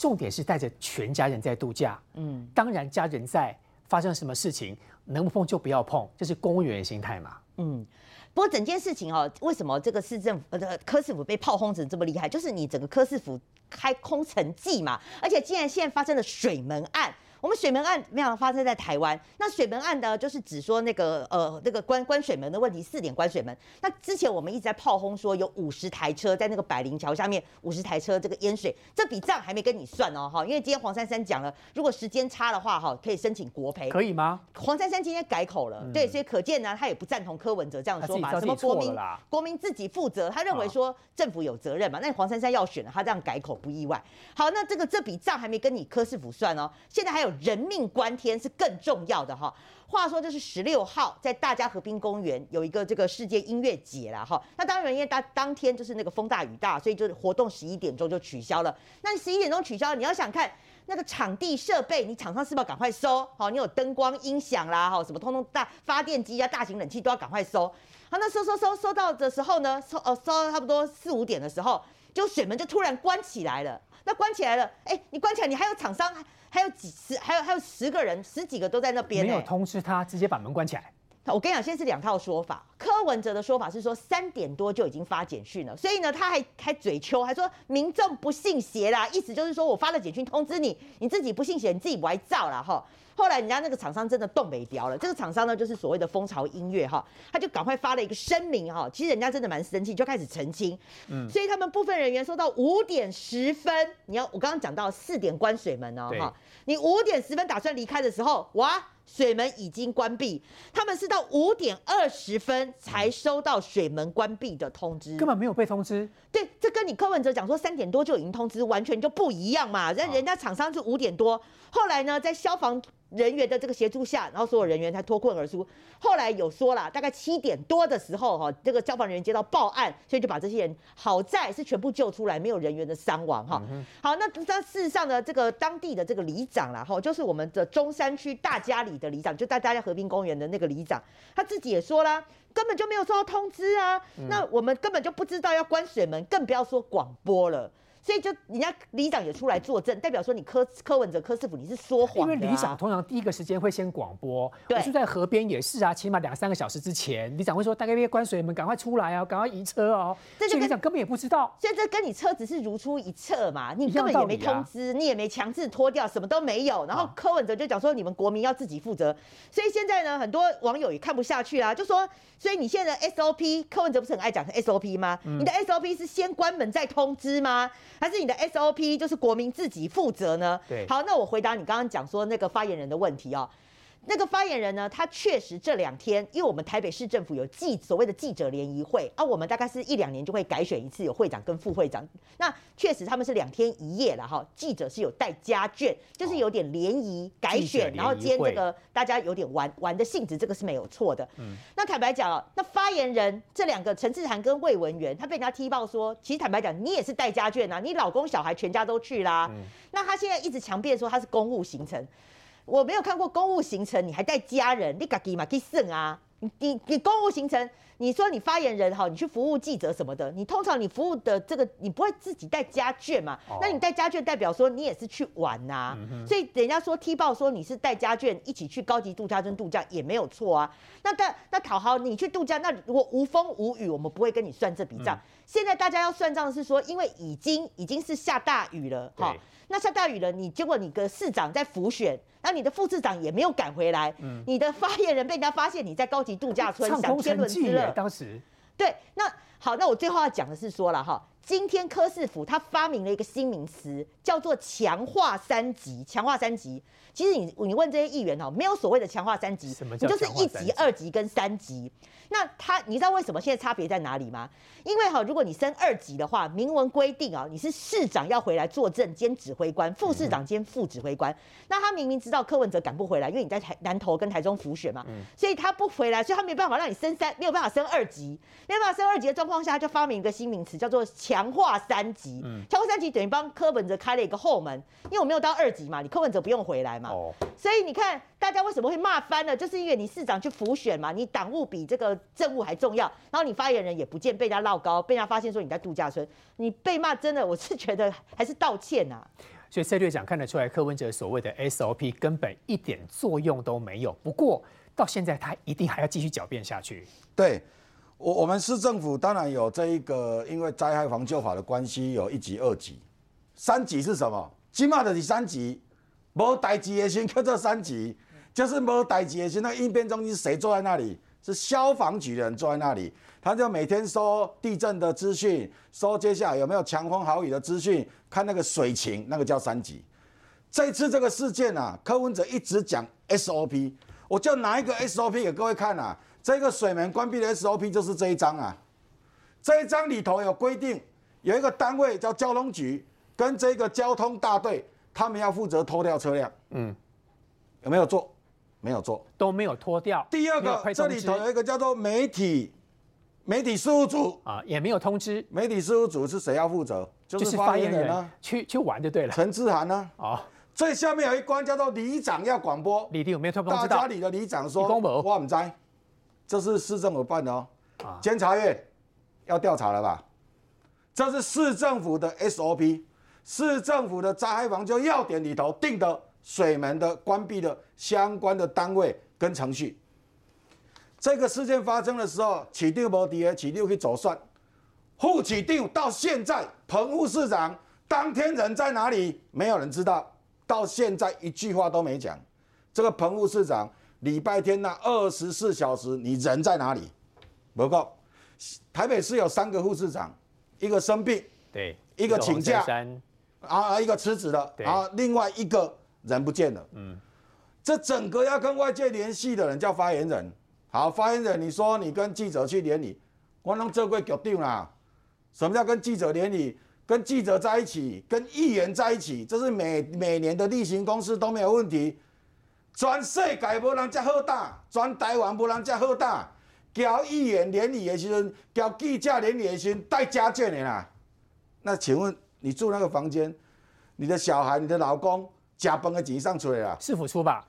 重点是带着全家人在度假，嗯，当然家人在，发生什么事情能不碰就不要碰，这是公务员心态嘛，嗯。不过整件事情哦，为什么这个市政府呃科市府被炮轰成这么厉害？就是你整个科市府开空城计嘛，而且既然现在发生了水门案。我们水门案没想到发生在台湾。那水门案呢，就是指说那个呃那个关关水门的问题，四点关水门。那之前我们一直在炮轰说有五十台车在那个百灵桥下面，五十台车这个淹水，这笔账还没跟你算哦哈。因为今天黄珊珊讲了，如果时间差的话哈，可以申请国赔。可以吗？黄珊珊今天改口了，对，所以可见呢，他也不赞同柯文哲这样的说法，什么国民国民自己负责，他认为说政府有责任嘛。那黄珊珊要选了，他这样改口不意外。好，那这个这笔账还没跟你柯市府算哦，现在还有人命关天是更重要的哈。话说这是十六号在大家河滨公园有一个这个世界音乐节了哈。那当然因为当当天就是那个风大雨大，所以就活动十一点钟就取消了。那十一点钟取消，你要想看那个场地设备，你厂商是不是要赶快收？好，你有灯光音响啦，哈，什么通通大发电机啊、大型冷气都要赶快收。好，那收收收收到的时候呢，收呃收到差不多四五点的时候，就水门就突然关起来了。那关起来了，哎，你关起来，你还有厂商，还有几十，还有还有十个人，十几个都在那边，没有通知他，直接把门关起来。我跟你讲，现在是两套说法。柯文哲的说法是说三点多就已经发简讯了，所以呢，他还还嘴秋，还说民众不信邪啦，意思就是说我发了简讯通知你，你自己不信邪，你自己不爱造了哈。后来人家那个厂商真的动没掉了，这个厂商呢就是所谓的蜂巢音乐哈，他就赶快发了一个声明哈，其实人家真的蛮生气，就开始澄清。嗯，所以他们部分人员说到五点十分，你要我刚刚讲到四点关水门哦哈，你五点十分打算离开的时候，哇！水门已经关闭，他们是到五点二十分才收到水门关闭的通知，根本没有被通知。对，这跟你柯文哲讲说三点多就已经通知，完全就不一样嘛。人人家厂商是五点多，后来呢，在消防。人员的这个协助下，然后所有人员才脱困而出。后来有说了，大概七点多的时候，哈，这个消防人员接到报案，所以就把这些人好在是全部救出来，没有人员的伤亡，哈。好，那那事实上呢，这个当地的这个里长啦，哈，就是我们的中山区大家里的里长，就在大家和平公园的那个里长，他自己也说啦，根本就没有收到通知啊，那我们根本就不知道要关水门，更不要说广播了。所以就人家里长也出来作证，代表说你柯柯文哲柯师傅你是说谎的。因为里长通常第一个时间会先广播，对，住在河边也是啊，起码两三个小时之前，里长会说大概要关水门，赶快出来啊，赶快移车哦。这就里长根本也不知道，现在跟你车子是如出一辙嘛，你根本也没通知，你也没强制脱掉，什么都没有。然后柯文哲就讲说你们国民要自己负责，所以现在呢，很多网友也看不下去啊，就说，所以你现在 SOP，柯文哲不是很爱讲 SOP 吗？你的 SOP 是先关门再通知吗？还是你的 SOP 就是国民自己负责呢？对，好，那我回答你刚刚讲说那个发言人的问题哦。那个发言人呢，他确实这两天，因为我们台北市政府有记所谓的记者联谊会啊，我们大概是一两年就会改选一次，有会长跟副会长。那确实他们是两天一夜了哈，记者是有带家眷，就是有点联谊改选，然后今天这个大家有点玩玩的性质，这个是没有错的。嗯，那坦白讲，那发言人这两个陈志涵跟魏文元，他被人家踢爆说，其实坦白讲，你也是带家眷啊，你老公小孩全家都去啦。嗯，那他现在一直强辩说他是公务行程。我没有看过公务行程，你还带家人，你自己嘛可以省啊。你你你公务行程，你说你发言人哈，你去服务记者什么的，你通常你服务的这个，你不会自己带家眷嘛？那你带家眷代表说你也是去玩呐。所以人家说踢爆说你是带家眷一起去高级度假村度假也没有错啊。那但那讨好你去度假，那如果无风无雨，我们不会跟你算这笔账。现在大家要算账的是说，因为已经已经是下大雨了哈。那下大雨了，你结果你的市长在浮选，那你的副市长也没有赶回来，*laughs* 你的发言人被人家发现你在高级度假村享天伦之乐，当时对，那好，那我最后要讲的是说了哈。今天柯市府他发明了一个新名词，叫做强化三级。强化三级，其实你你问这些议员哦，没有所谓的强化三级，你就是一级、二级跟三级。那他你知道为什么现在差别在哪里吗？因为哈，如果你升二级的话，明文规定啊，你是市长要回来坐镇兼指挥官，副市长兼副指挥官。那他明明知道柯文哲赶不回来，因为你在台南投跟台中辅选嘛，所以他不回来，所以他没办法让你升三，没有办法升二级，没有办法升二级的状况下，他就发明一个新名词，叫做强化三级。强化三级等于帮柯文哲开了一个后门，因为我没有到二级嘛，你柯文哲不用回来嘛，所以你看大家为什么会骂翻了，就是因为你市长去辅选嘛，你党务比这个。政务还重要，然后你发言人也不见被人家闹高，被人家发现说你在度假村，你被骂真的，我是觉得还是道歉呐。所以策略长看得出来，柯文哲所谓的 SOP 根本一点作用都没有。不过到现在他一定还要继续狡辩下去。对，我我们市政府当然有这一个，因为灾害防救法的关系，有一级、二级、三级是什么？起码的第三级，无代志的时叫做三级，就是无代志的时，那应变中心谁坐在那里？是消防局的人坐在那里，他就每天收地震的资讯，收接下来有没有强风豪雨的资讯，看那个水情，那个叫三级。这次这个事件啊，柯文哲一直讲 SOP，我就拿一个 SOP 给各位看啊，这个水门关闭的 SOP 就是这一张啊，这一张里头有规定，有一个单位叫交通局，跟这个交通大队，他们要负责拖掉车辆，嗯，有没有做？没有做，都没有拖掉。第二个，这里头有一个叫做媒体媒体事务组啊，也没有通知。媒体事务组是谁要负责？就是发言人啊，去去玩就对了。陈志涵呢？啊，最下面有一关叫做里长要广播。里长有没有通大家里的里长说，我唔知，这是市政府办的哦。啊，监察院要调查了吧？这是市政府的 SOP，市政府的灾害防救要点里头定的。水门的关闭的相关的单位跟程序，这个事件发生的时候，起定无敌，起定去走算，副起定到现在，彭副市长当天人在哪里？没有人知道，到现在一句话都没讲。这个彭副市长礼拜天那二十四小时，你人在哪里？不够，台北市有三个副市长，一个生病，对，一个请假，啊，一个辞职了，啊，另外一个。人不见了，嗯，这整个要跟外界联系的人叫发言人。好，发言人，你说你跟记者去联理，我能这归决定啦。什么叫跟记者联理？跟记者在一起，跟议员在一起，这是每每年的例行公事都没有问题。全世界无人这好大，全台湾无人这好大。交议员联理的时阵，交记者联理的时阵带家眷的啦。那请问你住那个房间，你的小孩，你的老公？加班的钱上出来了，市府出吧？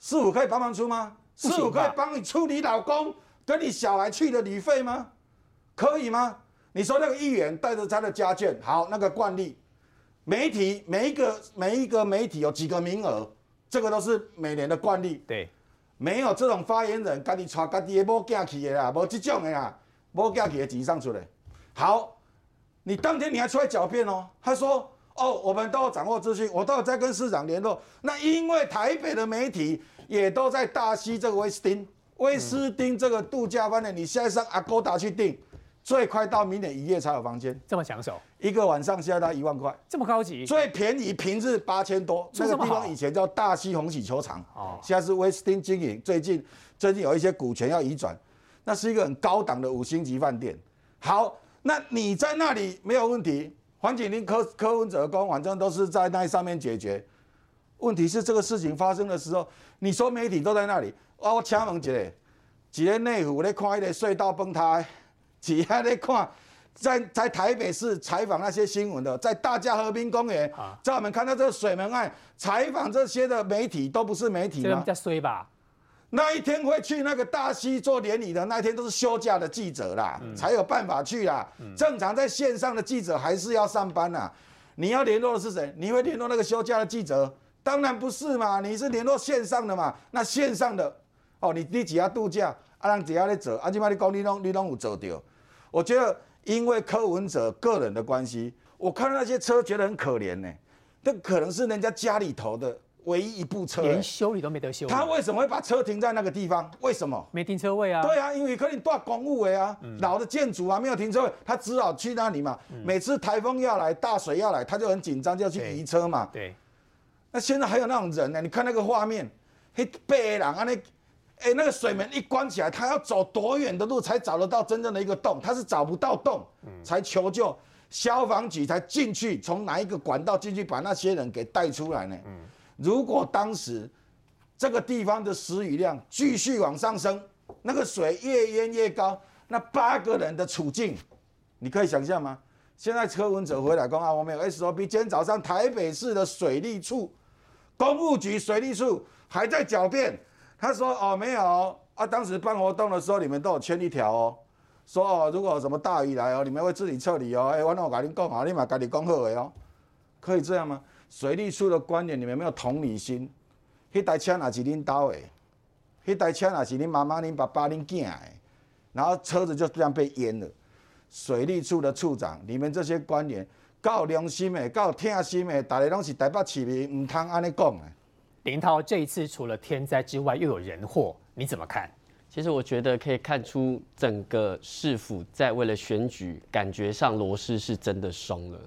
市府可以帮忙出吗？市府可以帮你出你老公跟你小孩去的旅费吗？可以吗？你说那个议员带着他的家眷，好，那个惯例，媒体每一个每一个媒体有几个名额，这个都是每年的惯例。对，没有这种发言人，家己带家己的某囝去的啦，无这种的啦，某囝去的钱上出来。好，你当天你还出来狡辩哦，他说。哦，我们都掌握资讯，我都有在跟市长联络。那因为台北的媒体也都在大溪这个威斯汀，威斯汀这个度假饭店，你现在上阿勾达去订，最快到明年一月才有房间。这么抢手，一个晚上现在到一万块，这么高级。最便宜平日八千多，那个地方以前叫大溪红喜球场，哦，现在是威斯汀经营。最近最近有一些股权要移转，那是一个很高档的五星级饭店。好，那你在那里没有问题。黄景林、柯柯文哲公，反正都是在那上面解决。问题是这个事情发生的时候，你说媒体都在那里，我请问一下，几个内湖在看一个隧道崩塌，几下在看，在在台北市采访那些新闻的，在大家和平公园，在我们看到这个水门案采访这些的媒体，都不是媒体吗？在衰吧。那一天会去那个大溪做联谊的那一天都是休假的记者啦，才有办法去啦。正常在线上的记者还是要上班啦。你要联络的是谁？你会联络那个休假的记者？当然不是嘛，你是联络线上的嘛。那线上的哦，你你只要度假，啊，人只要在走，啊，起码你讲你拢你拢有走掉。我觉得因为柯文哲个人的关系，我看到那些车觉得很可怜呢。这可能是人家家里头的。唯一一部车连修理都没得修，他为什么会把车停在那个地方？为什么没停车位啊？对啊，因为可能断公务位啊，老的建筑啊没有停车位，他只好去那里嘛。每次台风要来、大水要来，他就很紧张，就要去移车嘛。对。那现在还有那种人呢？你看那个画面，嘿，背狼啊那，哎，那个水门一关起来，他要走多远的路才找得到真正的一个洞？他是找不到洞，才求救消防局才进去，从哪一个管道进去把那些人给带出来呢？嗯。如果当时这个地方的时雨量继续往上升，那个水越淹越高，那八个人的处境，你可以想象吗？现在柯文哲回来讲啊，我们有 SOP。今天早上台北市的水利处、公务局水利处还在狡辩，他说哦没有啊，当时办活动的时候你们都有签一条哦，说哦如果有什么大雨来哦，你们会自己撤离哦。哎，我那我跟你讲好，你嘛跟你讲好的哦，可以这样吗？水利处的观点，你们有没有同理心？那台车哪是恁兜的？那台车哪是恁妈妈、恁爸爸、恁囝的？然后车子就这样被淹了。水利处的处长，你们这些官员够良心的、够贴心的，大家拢是台北市民，唔通安尼讲的。林涛这一次除了天灾之外，又有人祸，你怎么看？其实我觉得可以看出，整个市府在为了选举，感觉上螺丝是真的松了。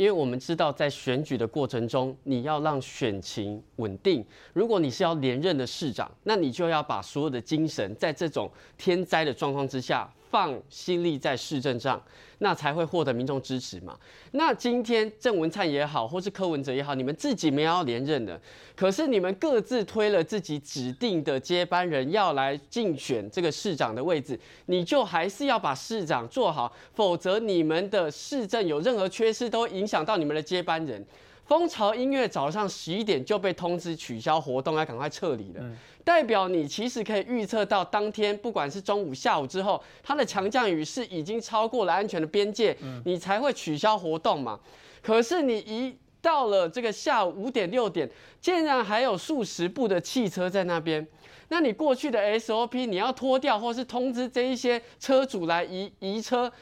因为我们知道，在选举的过程中，你要让选情稳定。如果你是要连任的市长，那你就要把所有的精神，在这种天灾的状况之下。放心力在市政上，那才会获得民众支持嘛。那今天郑文灿也好，或是柯文哲也好，你们自己没有要连任的，可是你们各自推了自己指定的接班人要来竞选这个市长的位置，你就还是要把市长做好，否则你们的市政有任何缺失，都影响到你们的接班人。蜂巢音乐早上十一点就被通知取消活动，要赶快撤离了。代表你其实可以预测到当天，不管是中午、下午之后，它的强降雨是已经超过了安全的边界，你才会取消活动嘛。可是你一到了这个下午五点、六点，竟然还有数十部的汽车在那边，那你过去的 SOP 你要脱掉，或是通知这一些车主来移移车，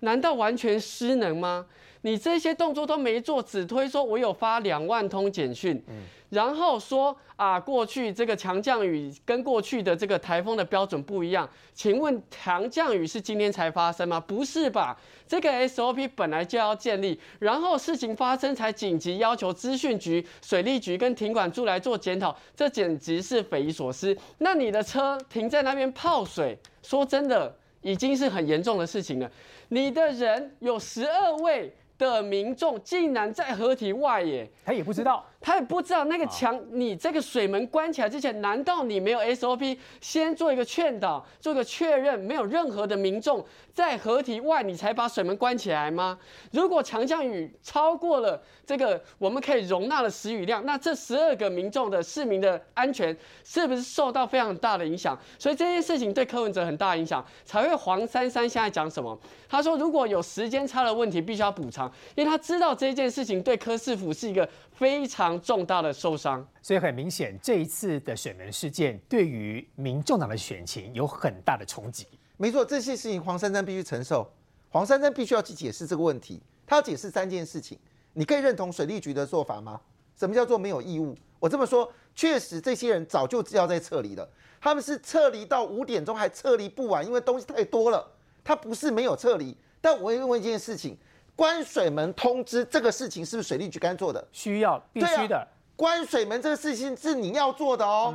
难道完全失能吗？你这些动作都没做，只推说我有发两万通简讯，然后说啊，过去这个强降雨跟过去的这个台风的标准不一样，请问强降雨是今天才发生吗？不是吧？这个 SOP 本来就要建立，然后事情发生才紧急要求资讯局、水利局跟停管处来做检讨，这简直是匪夷所思。那你的车停在那边泡水，说真的，已经是很严重的事情了。你的人有十二位。的民众竟然在合体外耶，他也不知道，他也不知道那个墙，你这个水门关起来之前，难道你没有 SOP 先做一个劝导，做个确认，没有任何的民众在河体外，你才把水门关起来吗？如果强降雨超过了这个我们可以容纳的时雨量，那这十二个民众的市民的安全是不是受到非常大的影响？所以这件事情对柯文哲很大影响，才会黄珊珊现在讲什么？他说如果有时间差的问题，必须要补偿。因为他知道这件事情对柯市府是一个非常重大的受伤，所以很明显，这一次的选门事件对于民众党的选情有很大的冲击。没错，这些事情黄珊珊必须承受，黄珊珊必须要去解释这个问题。他要解释三件事情，你可以认同水利局的做法吗？什么叫做没有义务？我这么说，确实这些人早就知道在撤离了，他们是撤离到五点钟还撤离不完，因为东西太多了。他不是没有撤离，但我问一件事情。关水门通知这个事情是不是水利局该做的？需要必须的。关水门这个事情是你要做的哦。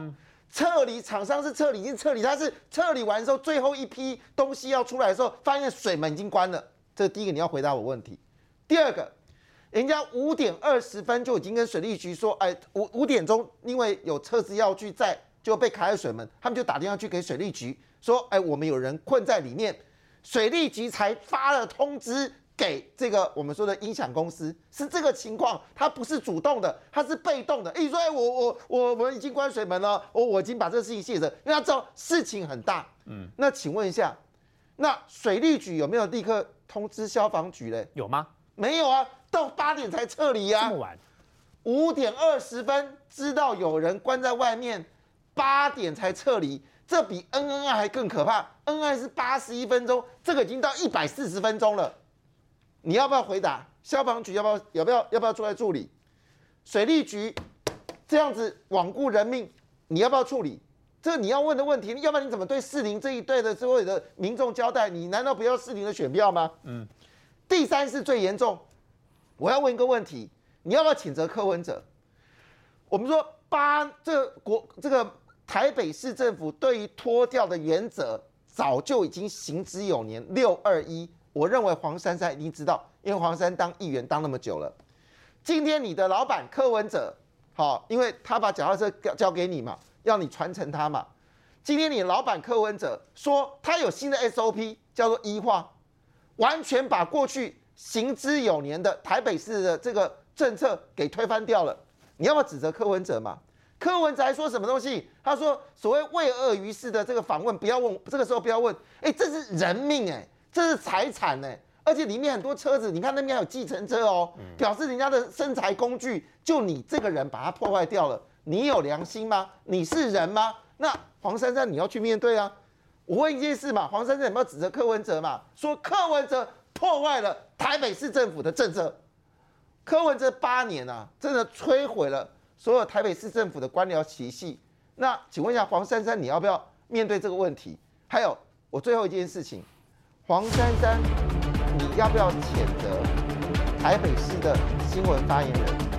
撤离厂商是撤离，已经撤离，他是撤离完之后最后一批东西要出来的时候，发现水门已经关了。这第一个你要回答我问题。第二个，人家五点二十分就已经跟水利局说，哎，五五点钟因为有车子要去在就被卡在水门，他们就打电话去给水利局说，哎，我们有人困在里面，水利局才发了通知。给这个我们说的音响公司是这个情况，它不是主动的，它是被动的。你说，哎，我我我我们已经关水门了，我我已经把这个事情卸责，因为他知道事情很大。嗯，那请问一下，那水利局有没有立刻通知消防局嘞？有吗？没有啊，到八点才撤离啊。这么晚？五点二十分知道有人关在外面，八点才撤离，这比 N N I 还更可怕。N I 是八十一分钟，这个已经到一百四十分钟了。你要不要回答？消防局要不要？要不要？要不要出来处理？水利局这样子罔顾人命，你要不要处理？这你要问的问题，要不然你怎么对士林这一队的所有的民众交代？你难道不要士林的选票吗？嗯。第三是最严重，我要问一个问题，你要不要谴责柯文哲？我们说八这国这个台北市政府对于脱掉的原则早就已经行之有年，六二一。我认为黄珊珊一定知道，因为黄珊当议员当那么久了。今天你的老板柯文哲，好，因为他把脚踏车交交给你嘛，要你传承他嘛。今天你老板柯文哲说他有新的 SOP，叫做一化，完全把过去行之有年的台北市的这个政策给推翻掉了。你要不要指责柯文哲嘛？柯文哲还说什么东西？他说所谓为恶于事的这个访问，不要问，这个时候不要问。哎，这是人命哎。这是财产呢而且里面很多车子你看那边还有计程车哦表示人家的生财工具就你这个人把它破坏掉了你有良心吗？你是人吗？那黄珊珊你要去面对啊。我问一件事嘛黄珊珊有没有指责柯文哲嘛？说柯文哲破坏了台北市政府的政策。柯文哲八年啊真的摧毁了所有台北市政府的官僚体系。那请问一下黄珊珊你要不要面对这个问题？还有我最后一件事情黄珊珊你要不要谴责台北市的新闻发言人？